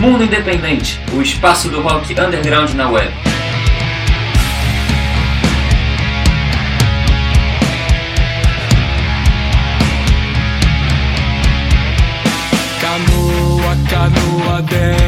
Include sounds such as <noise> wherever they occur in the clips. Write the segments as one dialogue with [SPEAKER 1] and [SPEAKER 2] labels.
[SPEAKER 1] Mundo Independente, o espaço do rock underground na web.
[SPEAKER 2] Canoa, canoa desce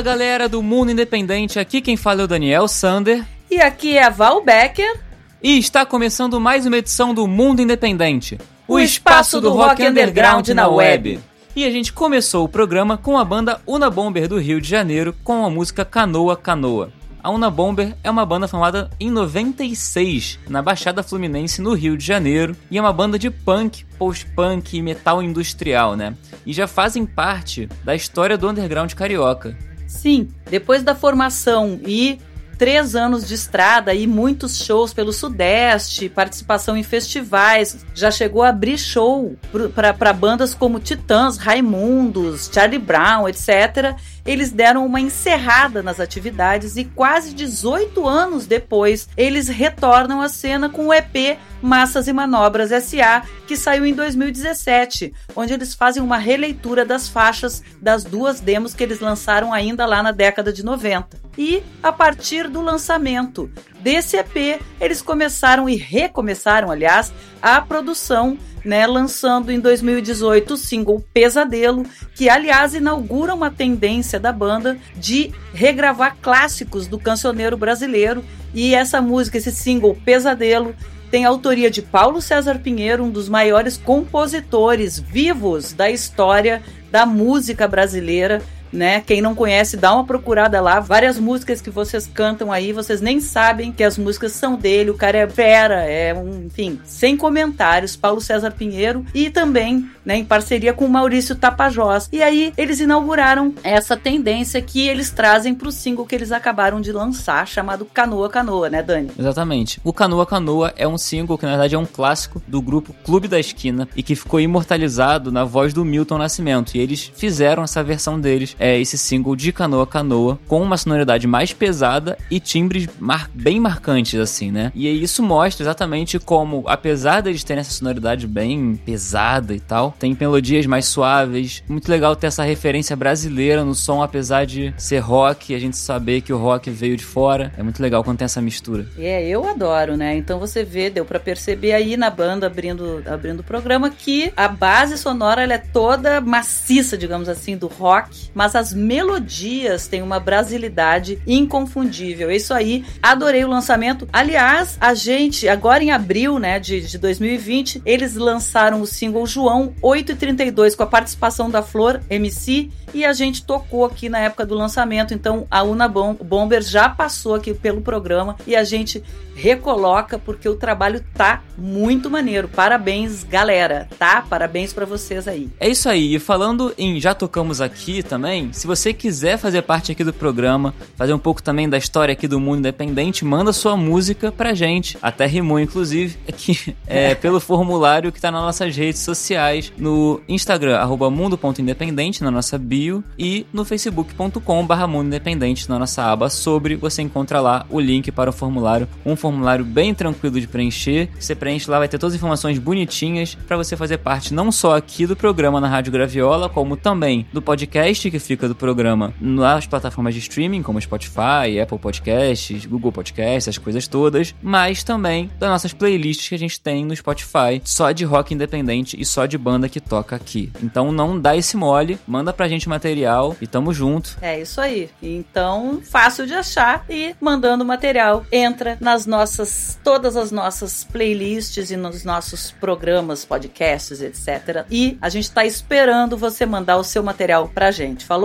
[SPEAKER 1] Fala galera do Mundo Independente, aqui quem fala é o Daniel Sander
[SPEAKER 3] E aqui é a Val Becker.
[SPEAKER 1] e está começando mais uma edição do Mundo Independente,
[SPEAKER 3] O espaço do rock underground na web.
[SPEAKER 1] E a gente começou o programa com a banda Una Bomber do Rio de Janeiro com a música Canoa Canoa. A Una Bomber é uma banda formada em 96 na Baixada Fluminense, no Rio de Janeiro, e é uma banda de punk, post-punk e metal industrial, né? E já fazem parte da história do underground carioca.
[SPEAKER 3] Sim, depois da formação e três anos de estrada e muitos shows pelo Sudeste, participação em festivais, já chegou a abrir show para bandas como Titãs, Raimundos, Charlie Brown, etc. Eles deram uma encerrada nas atividades e quase 18 anos depois eles retornam à cena com o EP Massas e Manobras SA, que saiu em 2017, onde eles fazem uma releitura das faixas das duas demos que eles lançaram ainda lá na década de 90. E a partir do lançamento desse EP, eles começaram e recomeçaram, aliás, a produção, né, lançando em 2018 o single Pesadelo, que aliás inaugura uma tendência da banda de regravar clássicos do cancioneiro brasileiro. E essa música, esse single Pesadelo, tem autoria de Paulo César Pinheiro, um dos maiores compositores vivos da história da música brasileira né? Quem não conhece, dá uma procurada lá. Várias músicas que vocês cantam aí, vocês nem sabem que as músicas são dele. O cara é fera, é um, enfim, sem comentários. Paulo César Pinheiro e também, né, em parceria com Maurício Tapajós. E aí eles inauguraram essa tendência que eles trazem pro single que eles acabaram de lançar, chamado Canoa Canoa, né, Dani?
[SPEAKER 1] Exatamente. O Canoa Canoa é um single que na verdade é um clássico do grupo Clube da Esquina e que ficou imortalizado na voz do Milton Nascimento. E eles fizeram essa versão deles é, esse single de Canoa Canoa, com uma sonoridade mais pesada e timbres mar bem marcantes, assim, né? E isso mostra exatamente como, apesar deles terem essa sonoridade bem pesada e tal, tem melodias mais suaves. Muito legal ter essa referência brasileira no som, apesar de ser rock, a gente saber que o rock veio de fora. É muito legal quando tem essa mistura.
[SPEAKER 3] É, eu adoro, né? Então você vê, deu para perceber aí na banda abrindo, abrindo o programa que a base sonora ela é toda maciça, digamos assim, do rock, mas as melodias têm uma brasilidade inconfundível. É isso aí, adorei o lançamento. Aliás, a gente, agora em abril, né, de, de 2020, eles lançaram o single João 832 com a participação da Flor MC e a gente tocou aqui na época do lançamento. Então a Una Bomber já passou aqui pelo programa e a gente recoloca porque o trabalho tá muito maneiro. Parabéns, galera, tá? Parabéns para vocês aí.
[SPEAKER 1] É isso aí. E falando em já tocamos aqui também, se você quiser fazer parte aqui do programa, fazer um pouco também da história aqui do mundo independente, manda sua música pra gente. Até rimou inclusive <laughs> aqui é, pelo formulário que tá nas nossas redes sociais, no Instagram mundo.independente na nossa bio e no facebook.com/mundo independente na nossa aba sobre, você encontra lá o link para o formulário, um formulário formulário bem tranquilo de preencher. Você preenche lá, vai ter todas as informações bonitinhas para você fazer parte não só aqui do programa na Rádio Graviola, como também do podcast que fica do programa nas plataformas de streaming, como Spotify, Apple Podcasts, Google Podcasts, as coisas todas, mas também das nossas playlists que a gente tem no Spotify, só de rock independente e só de banda que toca aqui. Então não dá esse mole, manda pra gente material e tamo junto.
[SPEAKER 3] É isso aí. Então, fácil de achar e mandando material, entra nas nossas todas as nossas playlists e nos nossos programas, podcasts, etc. E a gente está esperando você mandar o seu material pra gente, falou?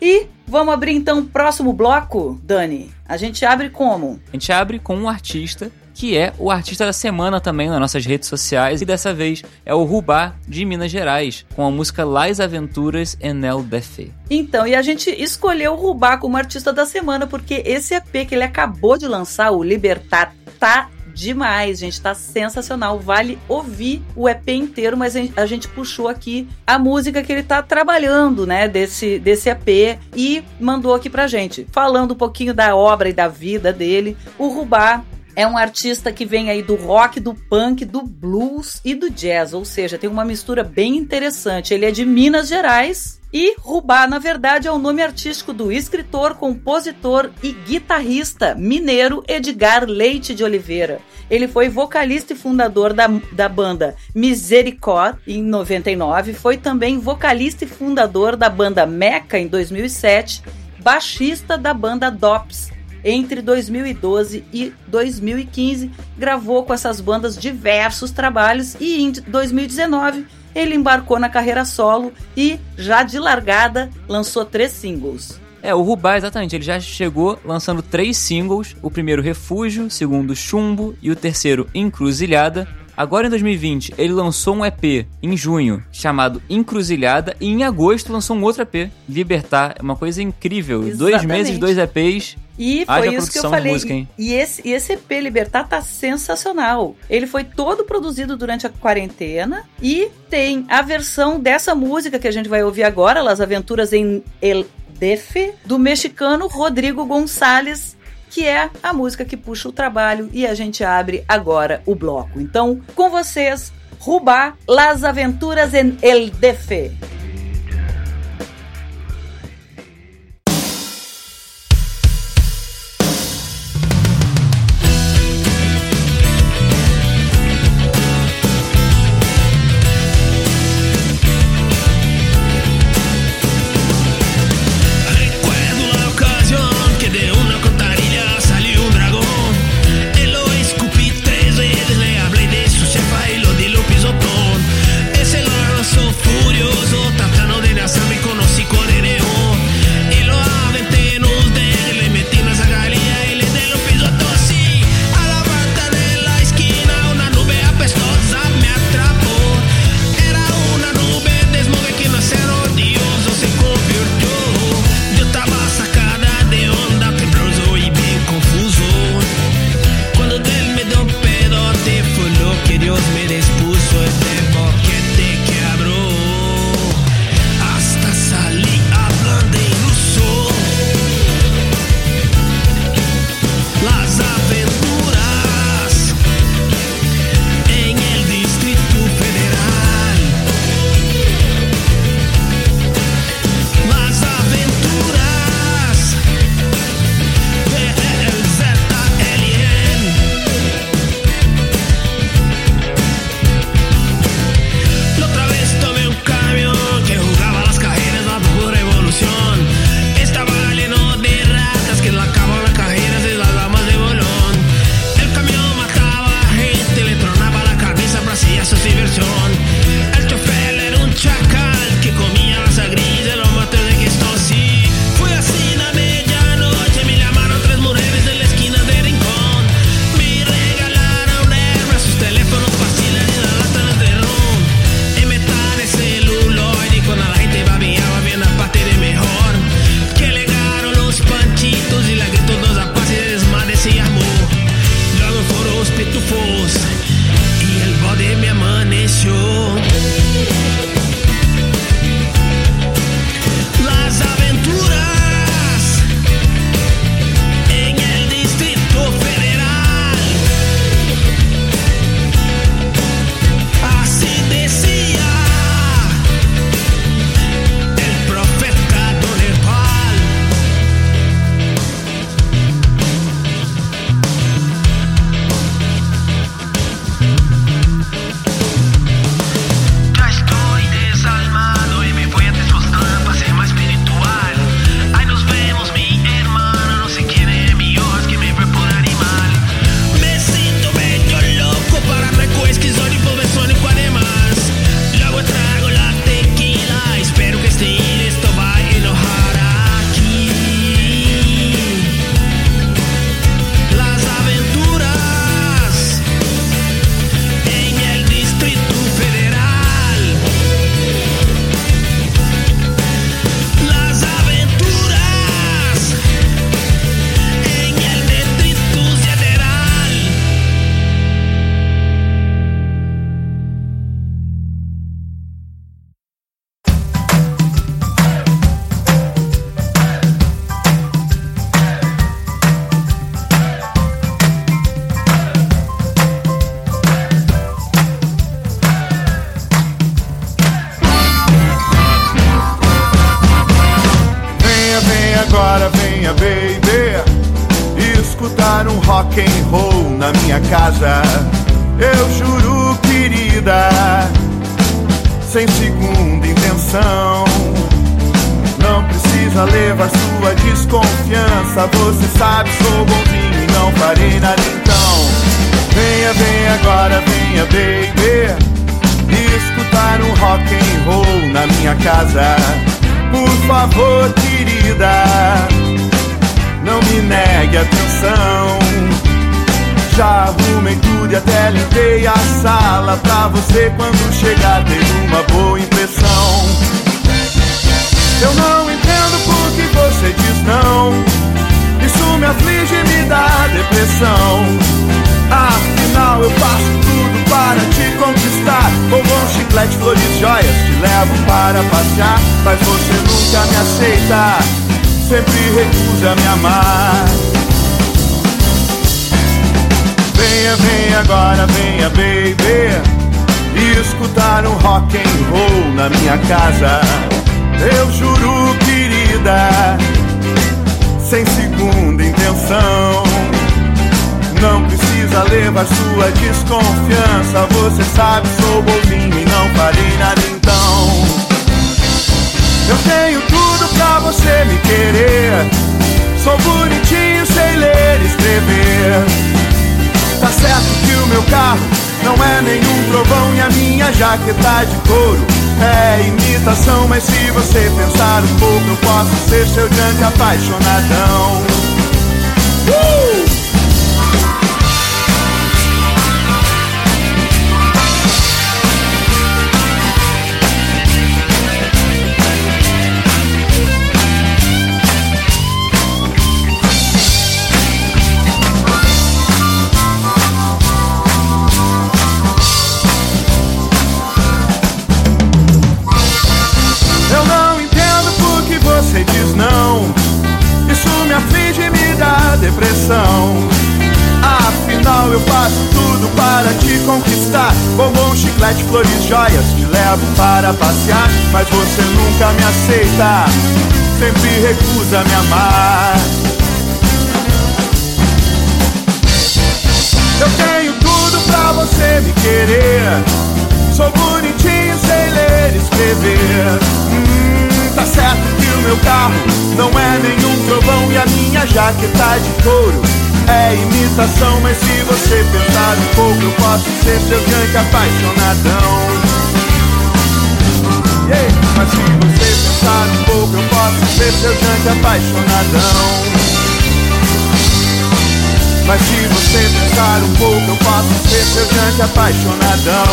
[SPEAKER 3] E vamos abrir então o próximo bloco, Dani. A gente abre como?
[SPEAKER 1] A gente abre com um artista que é o artista da semana também nas nossas redes sociais. E dessa vez é o Rubá de Minas Gerais, com a música Las Aventuras en el DF.
[SPEAKER 3] Então, e a gente escolheu o Rubá como artista da semana porque esse EP que ele acabou de lançar, o Libertar, tá demais, gente. Tá sensacional. Vale ouvir o EP inteiro, mas a gente puxou aqui a música que ele tá trabalhando, né? Desse, desse EP e mandou aqui pra gente. Falando um pouquinho da obra e da vida dele, o Rubá é um artista que vem aí do rock, do punk, do blues e do jazz, ou seja, tem uma mistura bem interessante. Ele é de Minas Gerais, e Rubá, na verdade, é o nome artístico do escritor, compositor e guitarrista mineiro Edgar Leite de Oliveira. Ele foi vocalista e fundador da, da banda Misericórdia em 99, foi também vocalista e fundador da banda Meca em 2007, baixista da banda Dops entre 2012 e 2015, gravou com essas bandas diversos trabalhos e em 2019 ele embarcou na carreira solo e, já de largada, lançou três singles.
[SPEAKER 1] É, o Rubá, exatamente, ele já chegou lançando três singles: o primeiro Refúgio, o segundo Chumbo e o terceiro Encruzilhada. Agora em 2020, ele lançou um EP em junho chamado Encruzilhada e em agosto lançou um outro EP, Libertar. É uma coisa incrível. Exatamente. Dois meses, dois EPs.
[SPEAKER 3] E foi Haja isso que eu falei. Música, e, esse, e esse EP Libertar tá sensacional. Ele foi todo produzido durante a quarentena e tem a versão dessa música que a gente vai ouvir agora, Las Aventuras em El Defe, do mexicano Rodrigo Gonçalves, que é a música que puxa o trabalho e a gente abre agora o bloco. Então, com vocês, Rubá, Las Aventuras en El Defe.
[SPEAKER 4] Rock and roll na minha casa. Eu juro, querida, sem segunda intenção. Não precisa levar sua desconfiança. Você sabe, sou bonzinho e não farei nada então. Eu tenho tudo pra você me querer. Sou bonitinho, sei ler e escrever. Tá certo que o meu carro não é nenhum trovão e a minha jaqueta de couro é imitação. Mas se você pensar um pouco, eu posso ser seu diante apaixonadão. Uh! Depressão. Afinal, eu faço tudo para te conquistar. Bombom, chiclete, flores, joias, te levo para passear. Mas você nunca me aceita, sempre recusa me amar. Eu tenho tudo pra você me querer. Sou bonitinho, sei ler escrever. Hum, meu carro não é nenhum trovão e a minha jaqueta de couro é imitação. Mas se você pensar um pouco, eu posso ser seu gangue apaixonadão. Yeah, Mas se você pensar um pouco, eu posso ser seu gangue apaixonadão. Mas se você pensar um pouco, eu posso ser seu diante apaixonadão.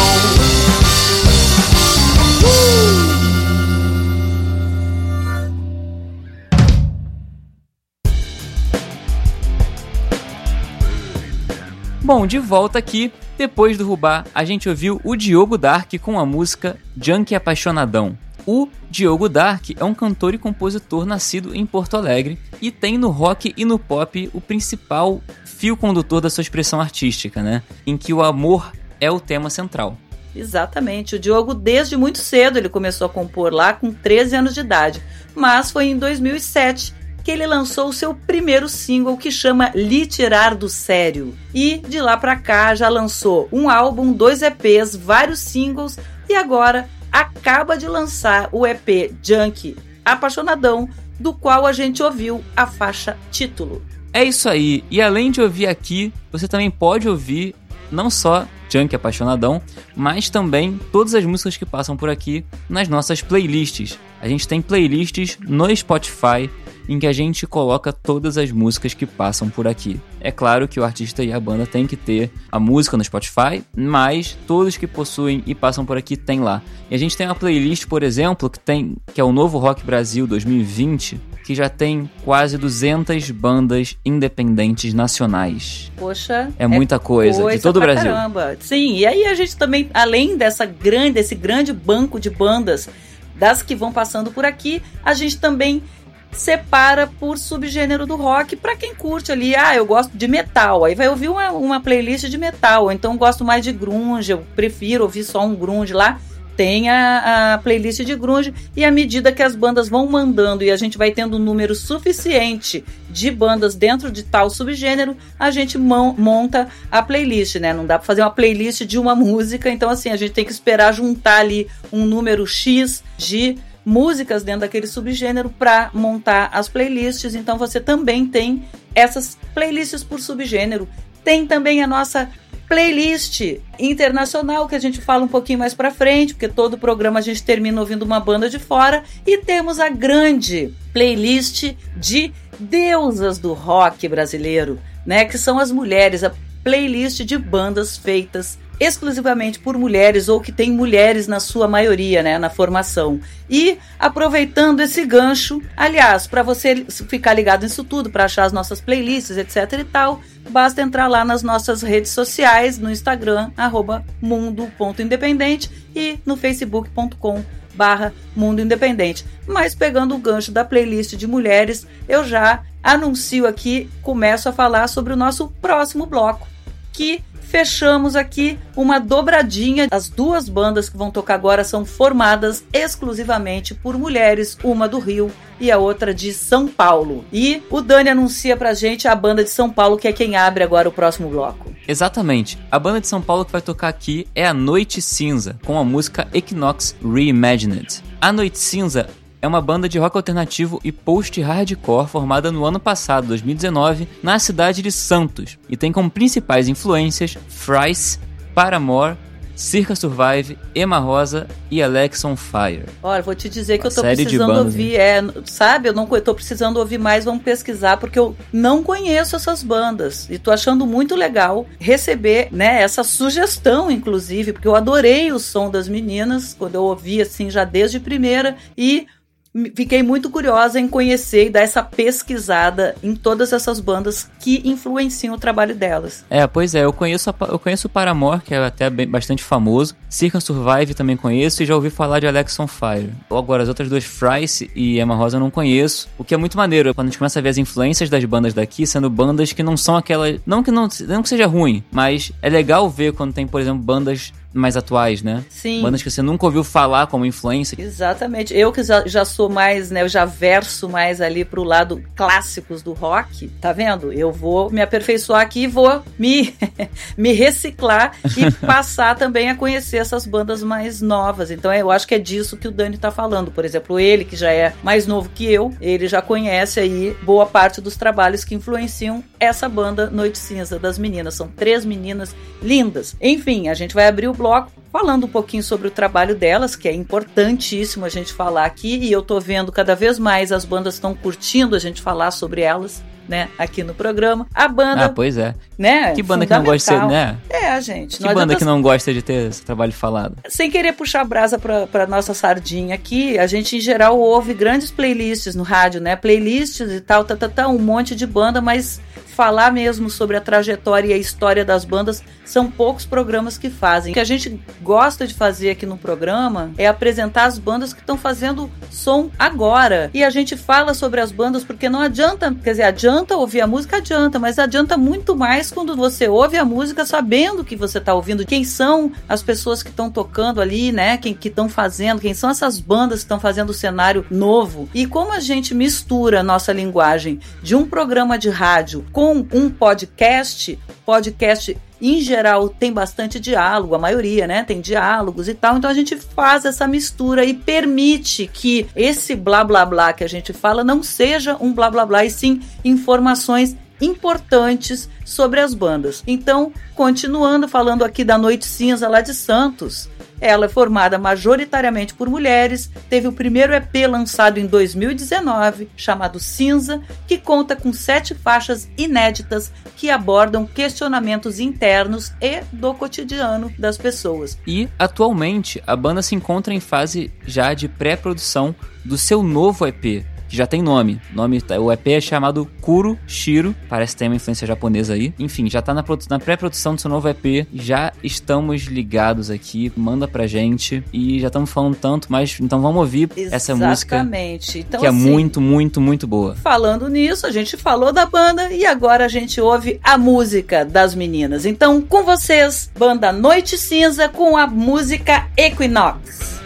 [SPEAKER 1] Bom, de volta aqui, depois do Rubá, a gente ouviu o Diogo Dark com a música Junkie Apaixonadão. O Diogo Dark é um cantor e compositor nascido em Porto Alegre e tem no rock e no pop o principal fio condutor da sua expressão artística, né? Em que o amor é o tema central.
[SPEAKER 3] Exatamente. O Diogo, desde muito cedo, ele começou a compor lá com 13 anos de idade. Mas foi em 2007 que ele lançou o seu primeiro single que chama Lhe Tirar do Sério. E de lá pra cá já lançou um álbum, dois EPs, vários singles e agora acaba de lançar o EP Junk Apaixonadão, do qual a gente ouviu a faixa título.
[SPEAKER 1] É isso aí. E além de ouvir aqui, você também pode ouvir não só Junk Apaixonadão, mas também todas as músicas que passam por aqui nas nossas playlists. A gente tem playlists no Spotify em que a gente coloca todas as músicas que passam por aqui. É claro que o artista e a banda tem que ter a música no Spotify, mas todos que possuem e passam por aqui tem lá. E a gente tem uma playlist, por exemplo, que tem que é o Novo Rock Brasil 2020, que já tem quase 200 bandas independentes nacionais.
[SPEAKER 3] Poxa,
[SPEAKER 1] É muita coisa, de todo o Brasil.
[SPEAKER 3] Caramba. Sim, e aí a gente também, além dessa grande, desse grande banco de bandas das que vão passando por aqui, a gente também separa por subgênero do rock para quem curte ali, ah, eu gosto de metal, aí vai ouvir uma, uma playlist de metal, então gosto mais de grunge, eu prefiro ouvir só um grunge lá. tem a, a playlist de grunge e à medida que as bandas vão mandando e a gente vai tendo um número suficiente de bandas dentro de tal subgênero, a gente monta a playlist, né? Não dá para fazer uma playlist de uma <laughs> música, então assim, a gente tem que esperar juntar ali um número X de músicas dentro daquele subgênero para montar as playlists. Então você também tem essas playlists por subgênero. Tem também a nossa playlist internacional que a gente fala um pouquinho mais para frente, porque todo programa a gente termina ouvindo uma banda de fora e temos a grande playlist de deusas do rock brasileiro, né, que são as mulheres, a playlist de bandas feitas exclusivamente por mulheres ou que tem mulheres na sua maioria, né, na formação. E aproveitando esse gancho, aliás, para você ficar ligado nisso tudo, para achar as nossas playlists, etc e tal, basta entrar lá nas nossas redes sociais, no Instagram @mundo.independente e no facebook.com barra Mundo Independente. Mas pegando o gancho da playlist de mulheres, eu já anuncio aqui, começo a falar sobre o nosso próximo bloco, que fechamos aqui uma dobradinha. As duas bandas que vão tocar agora são formadas exclusivamente por mulheres, uma do Rio e a outra de São Paulo. E o Dani anuncia pra gente a banda de São Paulo, que é quem abre agora o próximo bloco.
[SPEAKER 1] Exatamente. A banda de São Paulo que vai tocar aqui é a Noite Cinza, com a música Equinox Reimagined. A Noite Cinza é uma banda de rock alternativo e post-hardcore formada no ano passado, 2019, na cidade de Santos, e tem como principais influências Fries, Paramore, Circa Survive, Emma Rosa e Alex on Fire.
[SPEAKER 3] Olha, vou te dizer que eu tô precisando bandas, ouvir, é, sabe? Eu não eu tô precisando ouvir mais, vamos pesquisar, porque eu não conheço essas bandas. E tô achando muito legal receber, né, essa sugestão, inclusive, porque eu adorei o som das meninas, quando eu ouvi, assim, já desde primeira, e fiquei muito curiosa em conhecer e dar essa pesquisada em todas essas bandas que influenciam o trabalho delas.
[SPEAKER 1] É, pois é, eu conheço, a, eu conheço o Paramore, que é até bem, bastante famoso. Circa Survive também conheço e já ouvi falar de Alex on Fire. Agora, as outras duas, Fryce e Emma Rosa, eu não conheço. O que é muito maneiro, quando a gente começa a ver as influências das bandas daqui, sendo bandas que não são aquelas... Não que, não, não que seja ruim, mas é legal ver quando tem, por exemplo, bandas mais atuais, né?
[SPEAKER 3] Sim.
[SPEAKER 1] Bandas que você nunca ouviu falar como influência.
[SPEAKER 3] Exatamente. Eu que já sou mais, né, eu já verso mais ali pro lado clássicos do rock, tá vendo? Eu vou me aperfeiçoar aqui e vou me, <laughs> me reciclar e <laughs> passar também a conhecer essas bandas mais novas. Então eu acho que é disso que o Dani tá falando. Por exemplo, ele que já é mais novo que eu, ele já conhece aí boa parte dos trabalhos que influenciam essa banda Noite Cinza das meninas. São três meninas lindas. Enfim, a gente vai abrir o bloco falando um pouquinho sobre o trabalho delas, que é importantíssimo a gente falar aqui, e eu tô vendo cada vez mais as bandas estão curtindo a gente falar sobre elas né, aqui no programa. A banda.
[SPEAKER 1] Ah, pois é.
[SPEAKER 3] Né?
[SPEAKER 1] Que banda que não gosta de ser, né?
[SPEAKER 3] É, gente.
[SPEAKER 1] Que banda que não gosta de ter esse trabalho falado?
[SPEAKER 3] Sem querer puxar a brasa pra, pra nossa sardinha aqui, a gente em geral ouve grandes playlists no rádio, né? Playlists e tal, tá, tá, tá, um monte de banda, mas falar mesmo sobre a trajetória e a história das bandas são poucos programas que fazem. O que a gente gosta de fazer aqui no programa é apresentar as bandas que estão fazendo som agora. E a gente fala sobre as bandas porque não adianta, quer dizer, adianta ouvir a música, adianta, mas adianta muito mais quando você ouve a música sabendo que você está ouvindo, quem são as pessoas que estão tocando ali, né? Quem que estão fazendo, quem são essas bandas que estão fazendo o cenário novo. E como a gente mistura a nossa linguagem de um programa de rádio com com um podcast, podcast em geral tem bastante diálogo, a maioria, né? Tem diálogos e tal. Então a gente faz essa mistura e permite que esse blá blá blá que a gente fala não seja um blá blá blá e sim informações importantes sobre as bandas. Então, continuando falando aqui da Noite Cinza lá de Santos, ela é formada majoritariamente por mulheres, teve o primeiro EP lançado em 2019, chamado Cinza, que conta com sete faixas inéditas que abordam questionamentos internos e do cotidiano das pessoas.
[SPEAKER 1] E, atualmente, a banda se encontra em fase já de pré-produção do seu novo EP, que já tem nome. nome tá- o EP é chamado Kuro Shiro, parece ter uma influência japonesa aí. Enfim, já tá na, na pré-produção do seu novo EP, já estamos ligados aqui, manda pra gente e já estamos falando tanto, mas então vamos ouvir essa música
[SPEAKER 3] Exatamente. Então,
[SPEAKER 1] que é
[SPEAKER 3] assim,
[SPEAKER 1] muito, muito, muito boa.
[SPEAKER 3] Falando nisso, a gente falou da banda e agora a gente ouve a música das meninas. Então, com vocês, banda Noite Cinza com a música Equinox.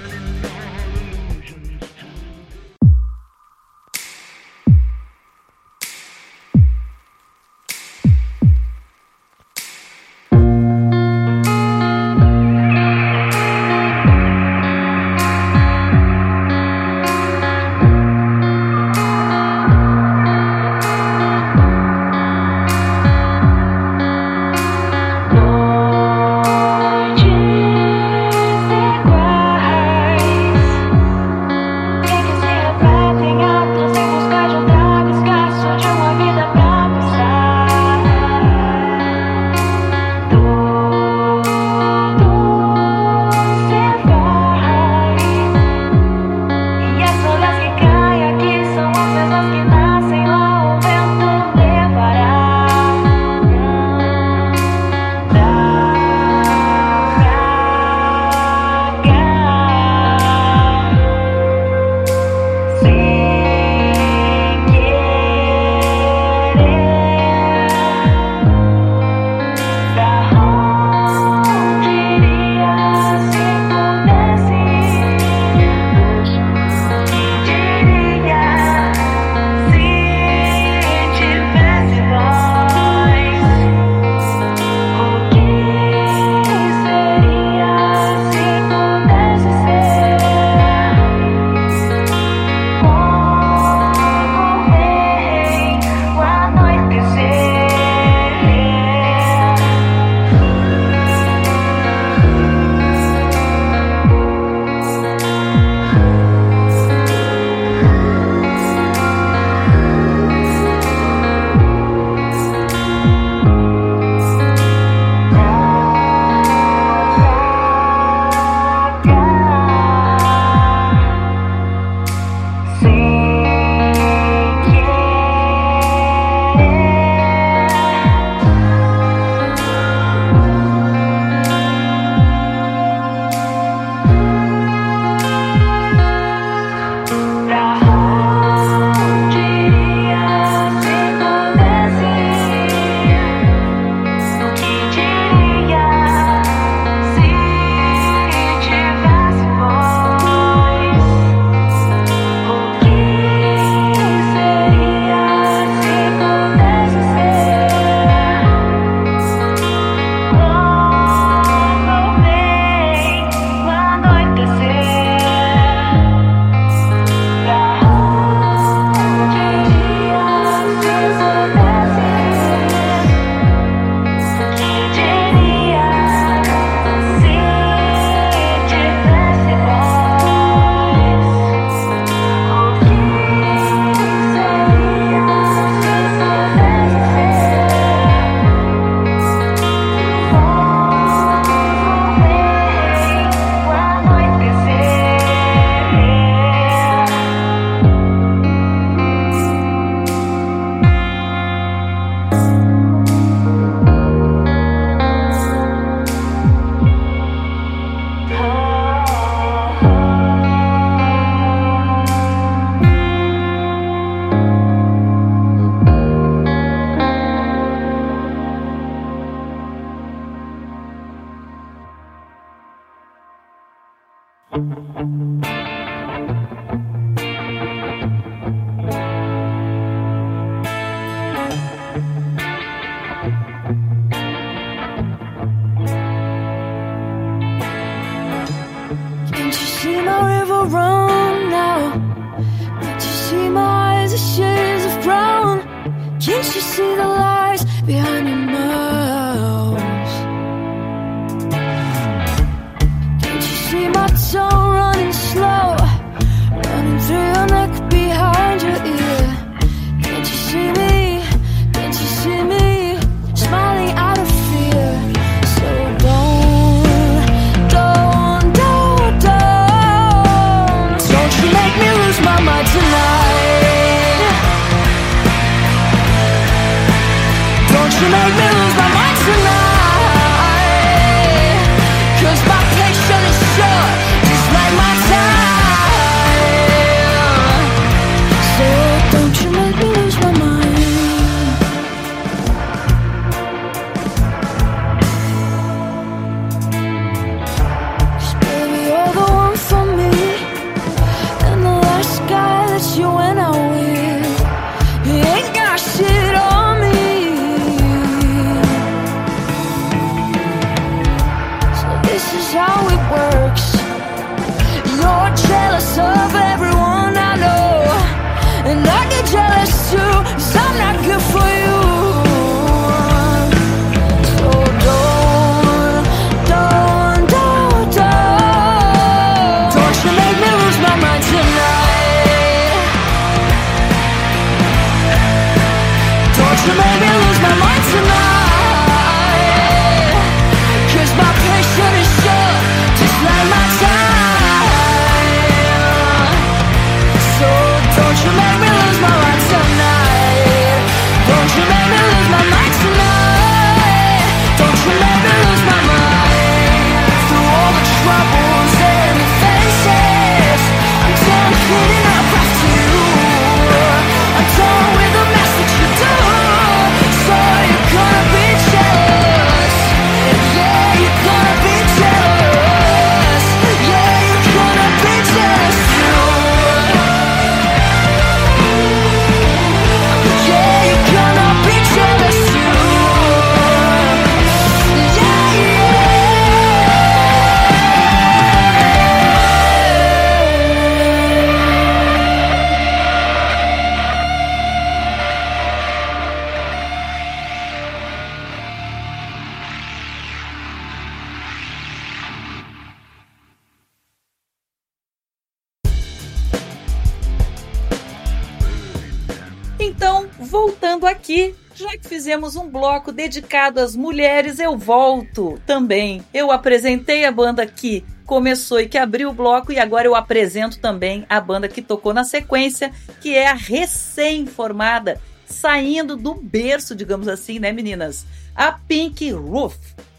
[SPEAKER 3] Fizemos um bloco dedicado às mulheres, eu volto também. Eu apresentei a banda que começou e que abriu o bloco, e agora eu apresento também a banda que tocou na sequência, que é a recém-formada, saindo do berço, digamos assim, né, meninas? A Pink Roof,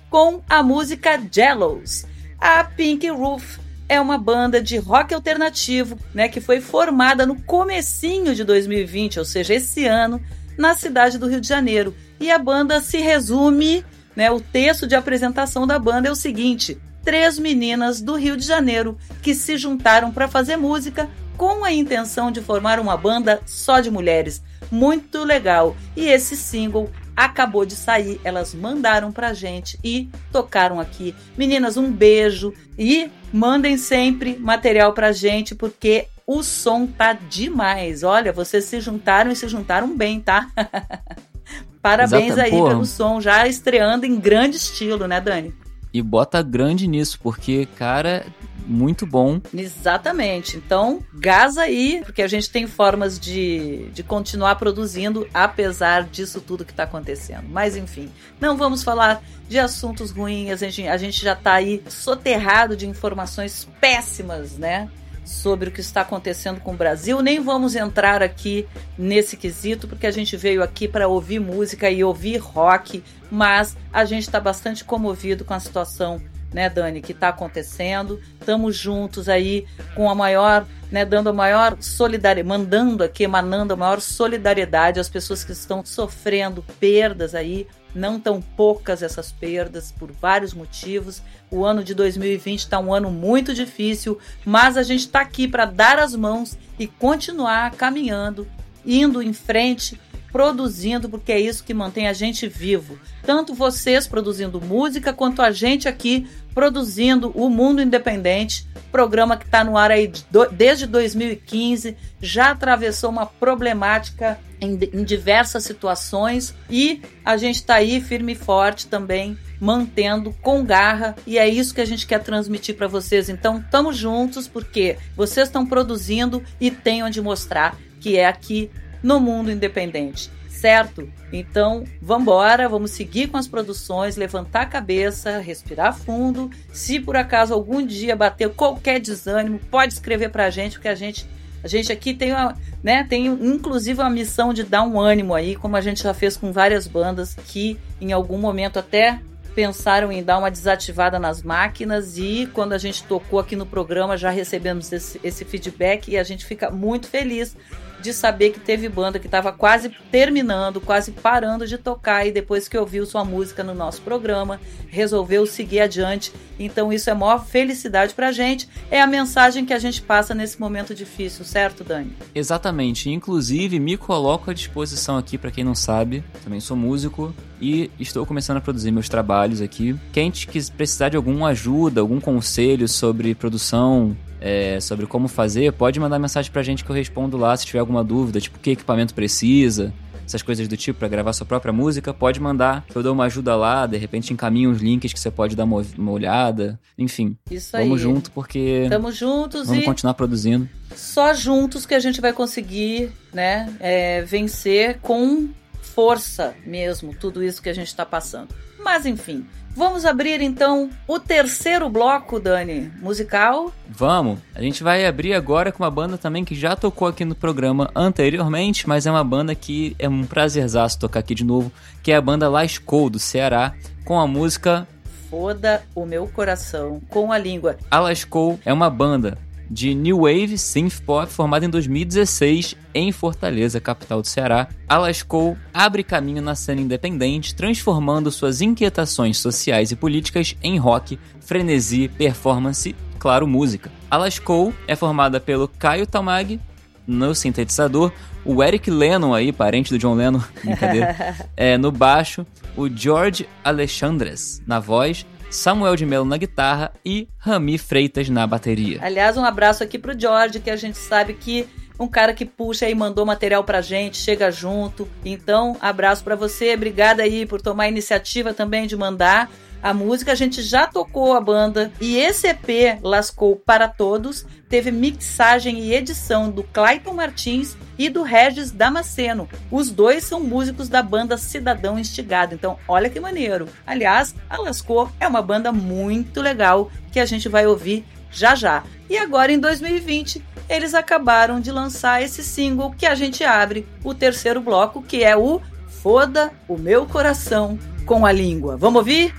[SPEAKER 3] com a música Jellos. A Pink Roof é uma banda de rock alternativo, né, que foi formada no comecinho de 2020, ou seja, esse ano, na cidade do Rio de Janeiro. E a banda se resume, né, o texto de apresentação da banda é o seguinte: três meninas do Rio de Janeiro que se juntaram para fazer música com a intenção de formar uma banda só de mulheres. Muito legal. E esse single acabou de sair, elas mandaram pra gente e tocaram aqui. Meninas, um beijo e mandem sempre material pra gente porque o som tá demais. Olha, vocês se juntaram e se juntaram bem, tá? <laughs> Parabéns
[SPEAKER 1] Exata-
[SPEAKER 3] aí pelo som, já estreando em grande estilo, né, Dani?
[SPEAKER 1] E bota grande nisso, porque, cara, muito bom.
[SPEAKER 3] Exatamente. Então, gás aí, porque a gente tem formas de, de continuar produzindo, apesar disso tudo que está acontecendo. Mas, enfim, não vamos falar de assuntos ruins. A gente, a gente já está aí soterrado de informações péssimas, né? Sobre o que está acontecendo com o Brasil. Nem vamos entrar aqui nesse quesito, porque a gente veio aqui para ouvir música e ouvir rock, mas a gente está bastante comovido com a situação né, Dani, que está acontecendo. Estamos juntos aí com a maior, né, dando a maior solidariedade, mandando aqui, emanando a maior solidariedade às pessoas que estão sofrendo perdas aí. Não tão poucas essas perdas por vários motivos. O ano de 2020 está um ano muito difícil, mas a gente está aqui para dar as mãos e continuar caminhando, indo em frente produzindo, porque é isso que mantém a gente vivo. Tanto vocês produzindo música, quanto a gente aqui produzindo o Mundo Independente, programa que está no ar aí desde 2015, já atravessou uma problemática em, em diversas situações e a gente está aí firme e forte também, mantendo com garra, e é isso que a gente quer transmitir para vocês. Então, estamos juntos, porque vocês estão produzindo e têm onde mostrar que é aqui no mundo independente, certo? Então, vamos embora, vamos seguir com as produções, levantar a cabeça, respirar fundo. Se por acaso algum dia bater qualquer desânimo, pode escrever pra gente, porque a gente A gente aqui tem, uma, né, tem inclusive uma missão de dar um ânimo aí, como a gente já fez com várias bandas que em algum momento até pensaram em dar uma desativada nas máquinas e quando a gente tocou aqui no programa já recebemos esse, esse feedback e a gente fica muito feliz de saber que teve banda que estava quase terminando, quase parando de tocar e depois que ouviu sua música no nosso programa, resolveu seguir adiante. Então isso é maior felicidade pra gente, é a mensagem que a gente passa nesse momento difícil, certo, Dani?
[SPEAKER 1] Exatamente. Inclusive, me coloco à disposição aqui para quem não sabe. Também sou músico e estou começando a produzir meus trabalhos aqui. Quem que precisar de alguma ajuda, algum conselho sobre produção, é, sobre como fazer, pode mandar mensagem pra gente que eu respondo lá se tiver alguma dúvida, tipo, que equipamento precisa, essas coisas do tipo, para gravar sua própria música, pode mandar, que eu dou uma ajuda lá, de repente encaminho uns links que você pode dar uma, uma olhada, enfim.
[SPEAKER 3] Isso aí.
[SPEAKER 1] Vamos junto porque
[SPEAKER 3] Estamos juntos
[SPEAKER 1] vamos
[SPEAKER 3] e
[SPEAKER 1] continuar produzindo.
[SPEAKER 3] só juntos que a gente vai conseguir, né, é, vencer com força mesmo tudo isso que a gente está passando. Mas enfim, vamos abrir então o terceiro bloco, Dani, musical.
[SPEAKER 1] Vamos! A gente vai abrir agora com uma banda também que já tocou aqui no programa anteriormente, mas é uma banda que é um prazerzaço tocar aqui de novo, que é a banda Lascou, do Ceará, com a música
[SPEAKER 3] Foda o meu coração com a língua.
[SPEAKER 1] Alascou é uma banda de New Wave Synth Pop formada em 2016 em Fortaleza, capital do Ceará. Alascou abre caminho na cena independente, transformando suas inquietações sociais e políticas em rock, frenesi, performance, claro, música. Alascou é formada pelo Caio Tamag no sintetizador, o Eric Lennon aí, parente do John Lennon, <laughs> brincadeira, <laughs> é, no baixo, o George Alexandres na voz, Samuel de Mello na guitarra e Rami Freitas na bateria.
[SPEAKER 3] Aliás, um abraço aqui pro George, que a gente sabe que um cara que puxa e mandou material pra gente, chega junto. Então, abraço pra você, obrigada aí por tomar a iniciativa também de mandar a música. A gente já tocou a banda e esse EP Lascou para Todos teve mixagem e edição do Clayton Martins e do Regis Damasceno. Os dois são músicos da banda Cidadão Instigado. Então, olha que maneiro. Aliás, a Lascou é uma banda muito legal que a gente vai ouvir já já. E agora em 2020, eles acabaram de lançar esse single que a gente abre o terceiro bloco, que é o Foda o meu coração com a língua. Vamos ouvir?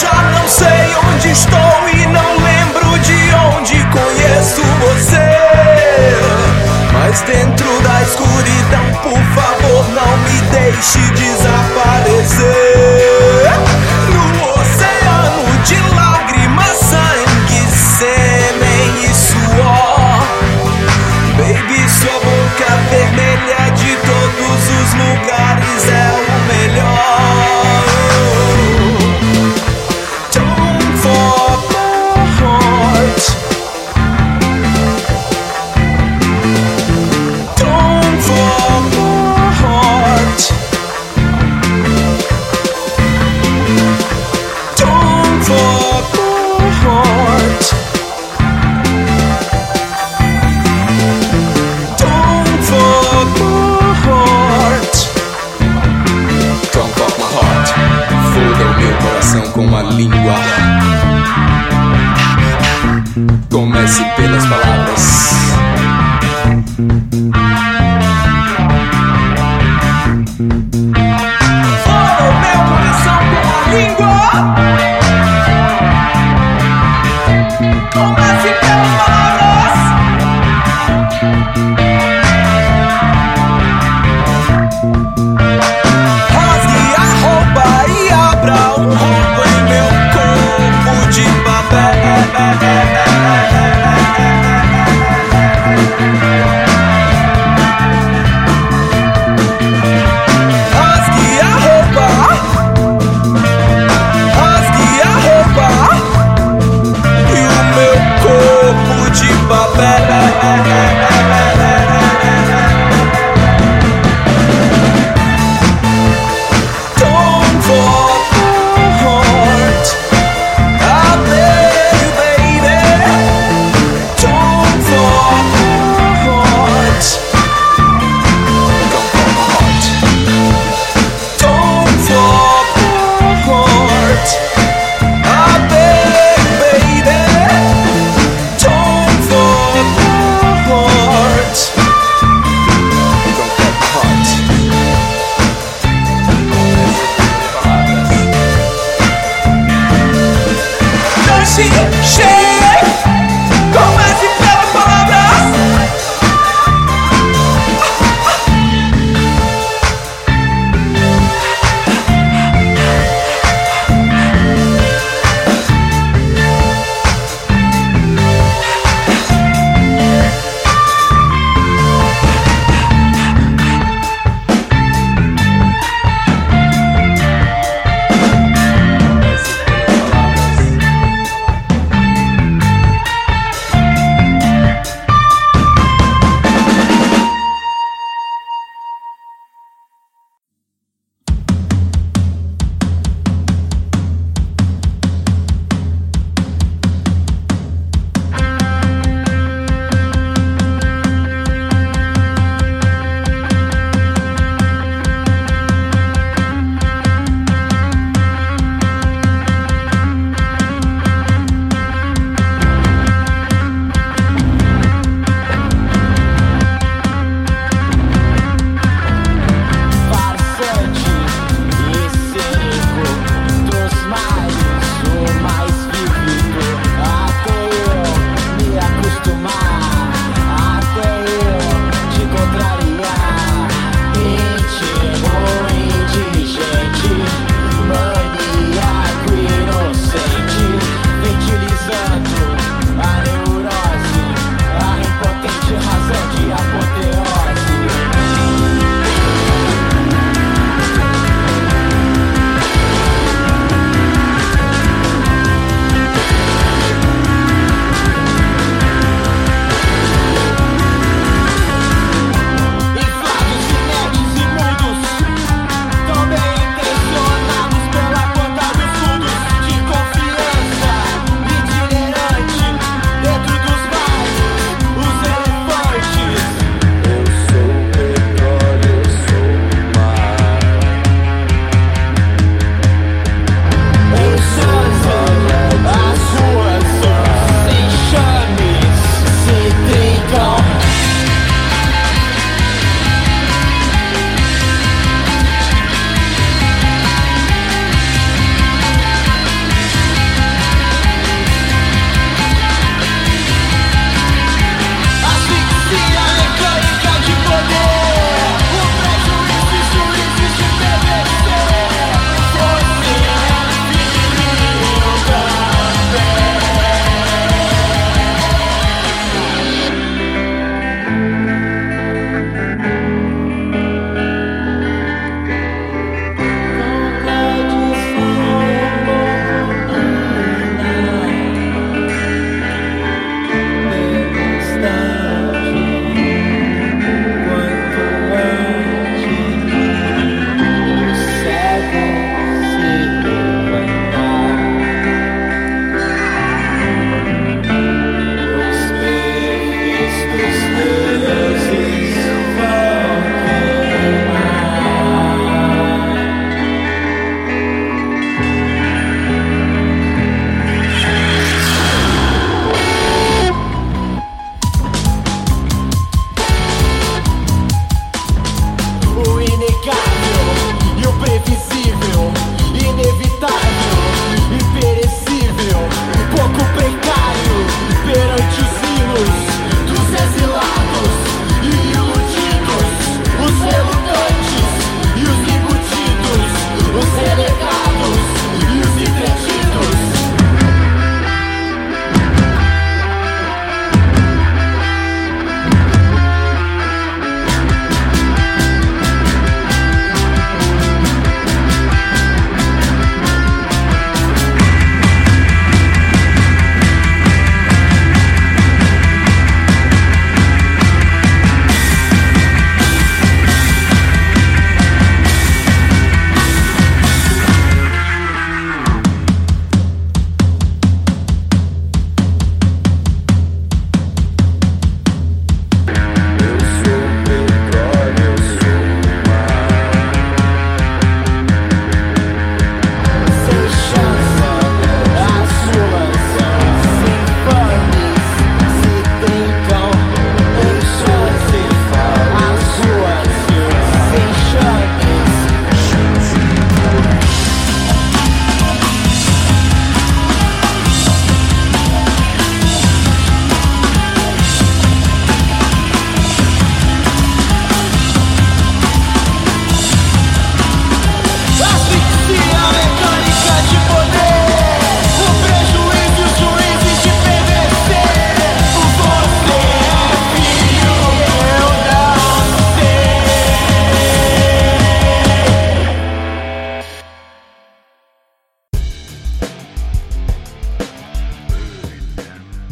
[SPEAKER 5] Já não sei onde estou e não lembro de onde conheço você. Mas dentro da escuridão, por favor, não me deixe desaparecer. No oceano de lágrimas, sangue, sêmen e suor. Baby, sua boca vermelha de todos os lugares é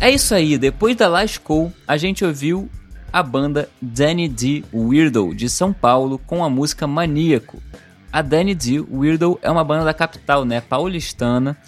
[SPEAKER 1] É isso aí, depois da Lascou, a gente ouviu a banda Danny D. Weirdo, de São Paulo, com a música Maníaco. A Danny D. Weirdo é uma banda da capital, né, paulistana,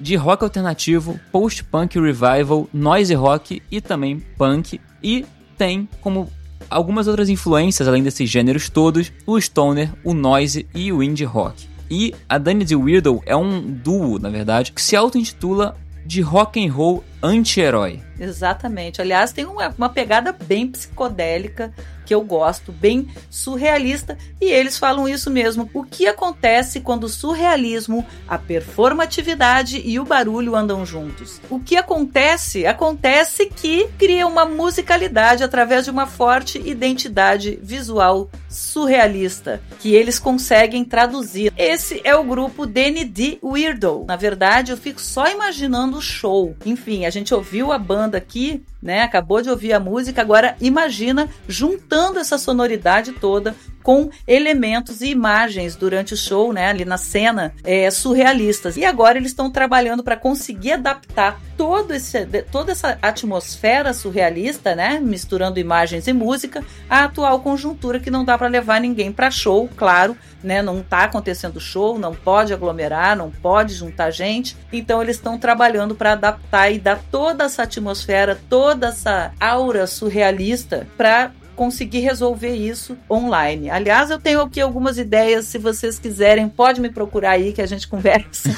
[SPEAKER 1] de rock alternativo, post-punk revival, noise rock e também punk, e tem como algumas outras influências, além desses gêneros todos, o stoner, o noise e o indie rock. E a Danny D. Weirdo é um duo, na verdade, que se auto-intitula de rock and roll anti-herói.
[SPEAKER 3] Exatamente. Aliás, tem uma, uma pegada bem psicodélica que eu gosto, bem surrealista, e eles falam isso mesmo. O que acontece quando o surrealismo, a performatividade e o barulho andam juntos? O que acontece? Acontece que cria uma musicalidade através de uma forte identidade visual surrealista que eles conseguem traduzir. Esse é o grupo DND Weirdo. Na verdade, eu fico só imaginando o show. Enfim, a gente ouviu a banda aqui né? Acabou de ouvir a música, agora imagina juntando essa sonoridade toda com elementos e imagens durante o show, né? Ali na cena, é, surrealistas. E agora eles estão trabalhando para conseguir adaptar todo esse, toda essa atmosfera surrealista, né? Misturando imagens e música, à atual conjuntura que não dá para levar ninguém para show, claro, né? Não tá acontecendo show, não pode aglomerar, não pode juntar gente. Então eles estão trabalhando para adaptar e dar toda essa atmosfera, toda essa aura surrealista para conseguir resolver isso online. Aliás, eu tenho aqui algumas ideias, se vocês quiserem, pode me procurar aí que a gente conversa.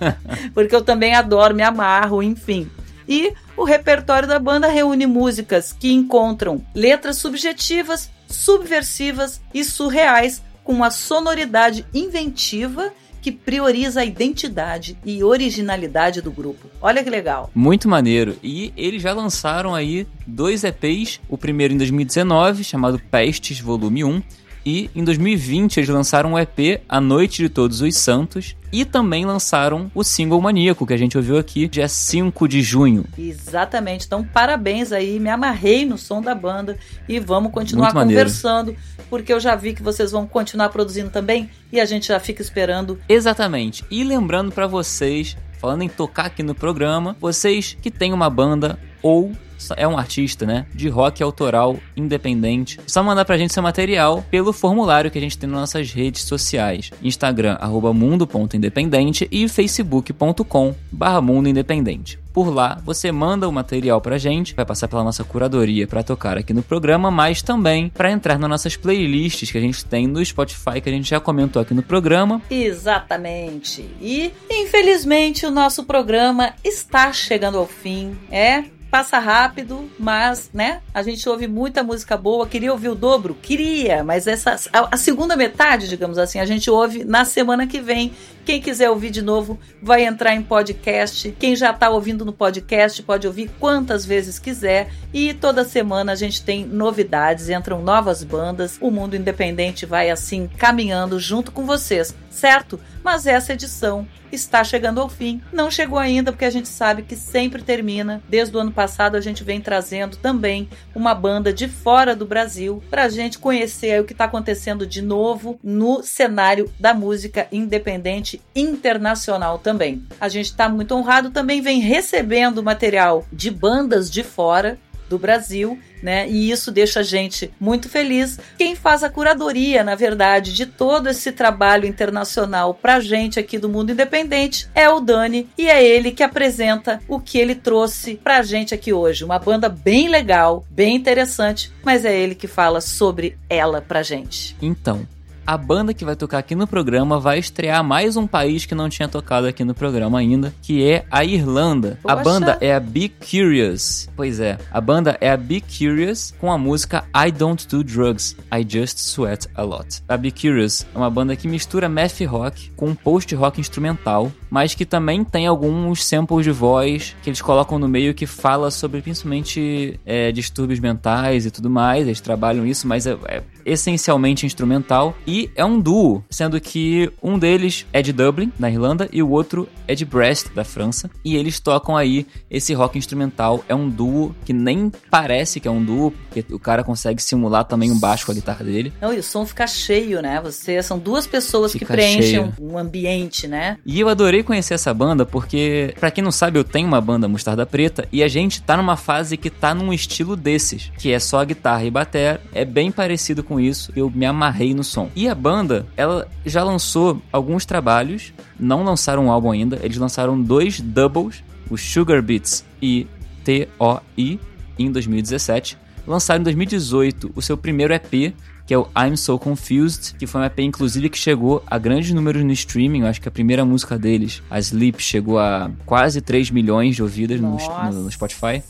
[SPEAKER 3] <laughs> Porque eu também adoro, me amarro, enfim. E o repertório da banda reúne músicas que encontram letras subjetivas, subversivas e surreais com uma sonoridade inventiva que prioriza a identidade e originalidade do grupo. Olha que legal.
[SPEAKER 1] Muito maneiro. E eles já lançaram aí dois EPs, o primeiro em 2019, chamado Pestes Volume 1, e em 2020 eles lançaram o EP A Noite de Todos os Santos e também lançaram o single Maníaco, que a gente ouviu aqui, dia 5 de junho.
[SPEAKER 3] Exatamente. Então, parabéns aí. Me amarrei no som da banda e vamos continuar conversando, porque eu já vi que vocês vão continuar produzindo também e a gente já fica esperando.
[SPEAKER 1] Exatamente. E lembrando para vocês, falando em tocar aqui no programa, vocês que têm uma banda ou é um artista, né? De rock autoral independente. Só mandar pra gente seu material pelo formulário que a gente tem nas nossas redes sociais. Instagram, mundo.independente e facebook.com barra mundo independente. Por lá, você manda o material pra gente, vai passar pela nossa curadoria para tocar aqui no programa, mas também para entrar nas nossas playlists que a gente tem no Spotify, que a gente já comentou aqui no programa.
[SPEAKER 3] Exatamente. E, infelizmente, o nosso programa está chegando ao fim. É, passa rápido, mas, né? A gente ouve muita música boa. Queria ouvir o dobro? Queria, mas essa a, a, segunda metade, digamos assim, a gente ouve na semana que vem. Quem quiser ouvir de novo, vai entrar em podcast. Quem já está ouvindo no podcast pode ouvir quantas vezes quiser. E toda semana a gente tem novidades, entram novas bandas. O mundo independente vai assim caminhando junto com vocês, certo? Mas essa edição está chegando ao fim. Não chegou ainda porque a gente sabe que sempre termina. Desde o ano passado a gente vem trazendo também uma banda de fora do Brasil para a gente conhecer o que está acontecendo de novo no cenário da música independente internacional também. A gente está muito honrado também vem recebendo material de bandas de fora do Brasil, né? E isso deixa a gente muito feliz. Quem faz a curadoria, na verdade, de todo esse trabalho internacional pra gente aqui do Mundo Independente é o Dani e é ele que apresenta o que ele trouxe pra gente aqui hoje. Uma banda bem legal, bem interessante, mas é ele que fala sobre ela pra gente.
[SPEAKER 1] Então, a banda que vai tocar aqui no programa vai estrear mais um país que não tinha tocado aqui no programa ainda, que é a Irlanda. Poxa. A banda é a Be Curious. Pois é, a banda é a Be Curious com a música I Don't Do Drugs, I Just Sweat a Lot. A Be Curious é uma banda que mistura math rock com post-rock instrumental, mas que também tem alguns samples de voz que eles colocam no meio que fala sobre principalmente é, distúrbios mentais e tudo mais. Eles trabalham isso, mas é, é essencialmente instrumental. E é um duo, sendo que um deles é de Dublin, na Irlanda, e o outro é de Brest, da França. E eles tocam aí esse rock instrumental. É um duo que nem parece que é um duo, porque o cara consegue simular também um baixo com a guitarra dele.
[SPEAKER 3] Não, e o som fica cheio, né? Você são duas pessoas que
[SPEAKER 1] Fica
[SPEAKER 3] preenchem
[SPEAKER 1] cheio.
[SPEAKER 3] um, um ambiente, né?
[SPEAKER 1] E eu adorei conhecer essa banda porque, pra quem não sabe, eu tenho uma banda Mostarda Preta e a gente tá numa fase que tá num estilo desses, que é só guitarra e bater, é bem parecido com isso, eu me amarrei no som. E a banda, ela já lançou alguns trabalhos, não lançaram um álbum ainda, eles lançaram dois doubles, o Sugar Beats e T.O.I. em 2017. Lançaram em 2018 o seu primeiro EP, que é o I'm So Confused, que foi um EP inclusive que chegou a grandes números no streaming. Eu acho que a primeira música deles, a Sleep, chegou a quase 3 milhões de ouvidas no- no Spotify.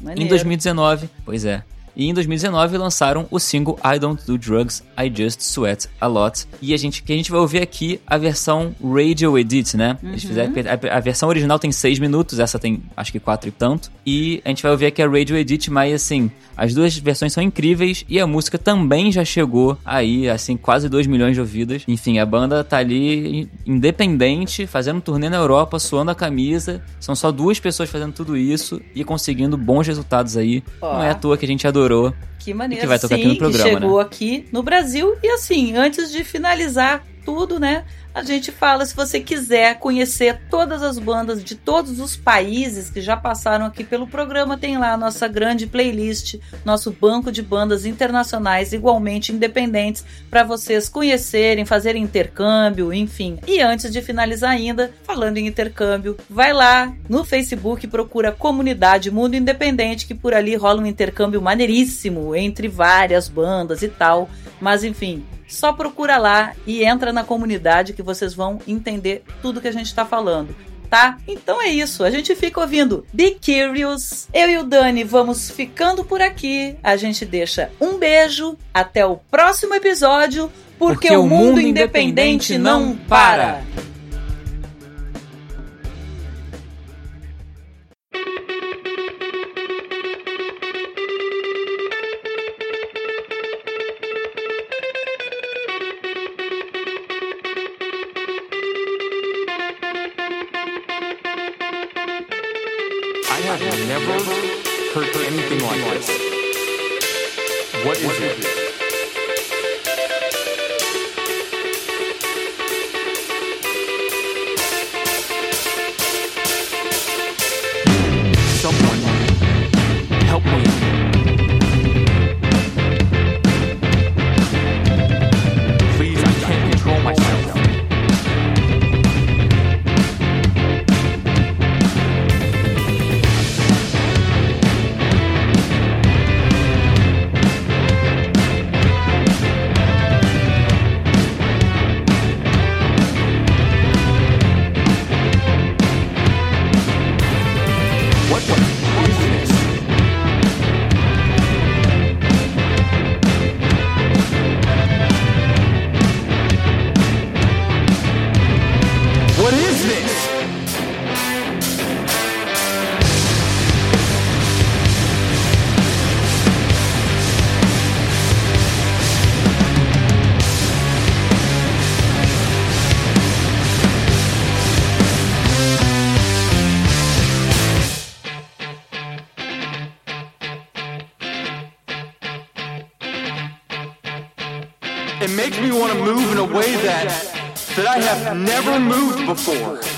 [SPEAKER 3] Maneiro.
[SPEAKER 1] Em 2019, pois é. E em 2019 lançaram o single I Don't Do Drugs, I Just Sweat A Lot. E a gente, que a gente vai ouvir aqui a versão Radio Edit, né? Eles fizeram, a, a versão original tem 6 minutos, essa tem acho que 4 e tanto. E a gente vai ouvir aqui a Radio Edit, mas assim, as duas versões são incríveis e a música também já chegou aí, assim, quase 2 milhões de ouvidas. Enfim, a banda tá ali independente, fazendo um turnê na Europa, suando a camisa. São só duas pessoas fazendo tudo isso e conseguindo bons resultados aí.
[SPEAKER 3] Ó.
[SPEAKER 1] Não é à toa que a gente adorou.
[SPEAKER 3] Que maneiro,
[SPEAKER 1] E que vai tocar
[SPEAKER 3] sim,
[SPEAKER 1] aqui no programa,
[SPEAKER 3] que chegou
[SPEAKER 1] né?
[SPEAKER 3] aqui no Brasil. E assim, antes de finalizar tudo, né? A gente fala, se você quiser conhecer todas as bandas de todos os países que já passaram aqui pelo programa, tem lá a nossa grande playlist, nosso banco de bandas internacionais igualmente independentes para vocês conhecerem, fazerem intercâmbio, enfim. E antes de finalizar ainda, falando em intercâmbio, vai lá no Facebook procura Comunidade Mundo Independente, que por ali rola um intercâmbio maneiríssimo entre várias bandas e tal. Mas enfim, só procura lá e entra na comunidade que vocês vão entender tudo que a gente tá falando. Tá? Então é isso. A gente fica ouvindo Be Curious. Eu e o Dani vamos ficando por aqui. A gente deixa um beijo. Até o próximo episódio. Porque, o mundo, independente, não para.
[SPEAKER 2] I It makes me want to move in a way that that I have never moved before.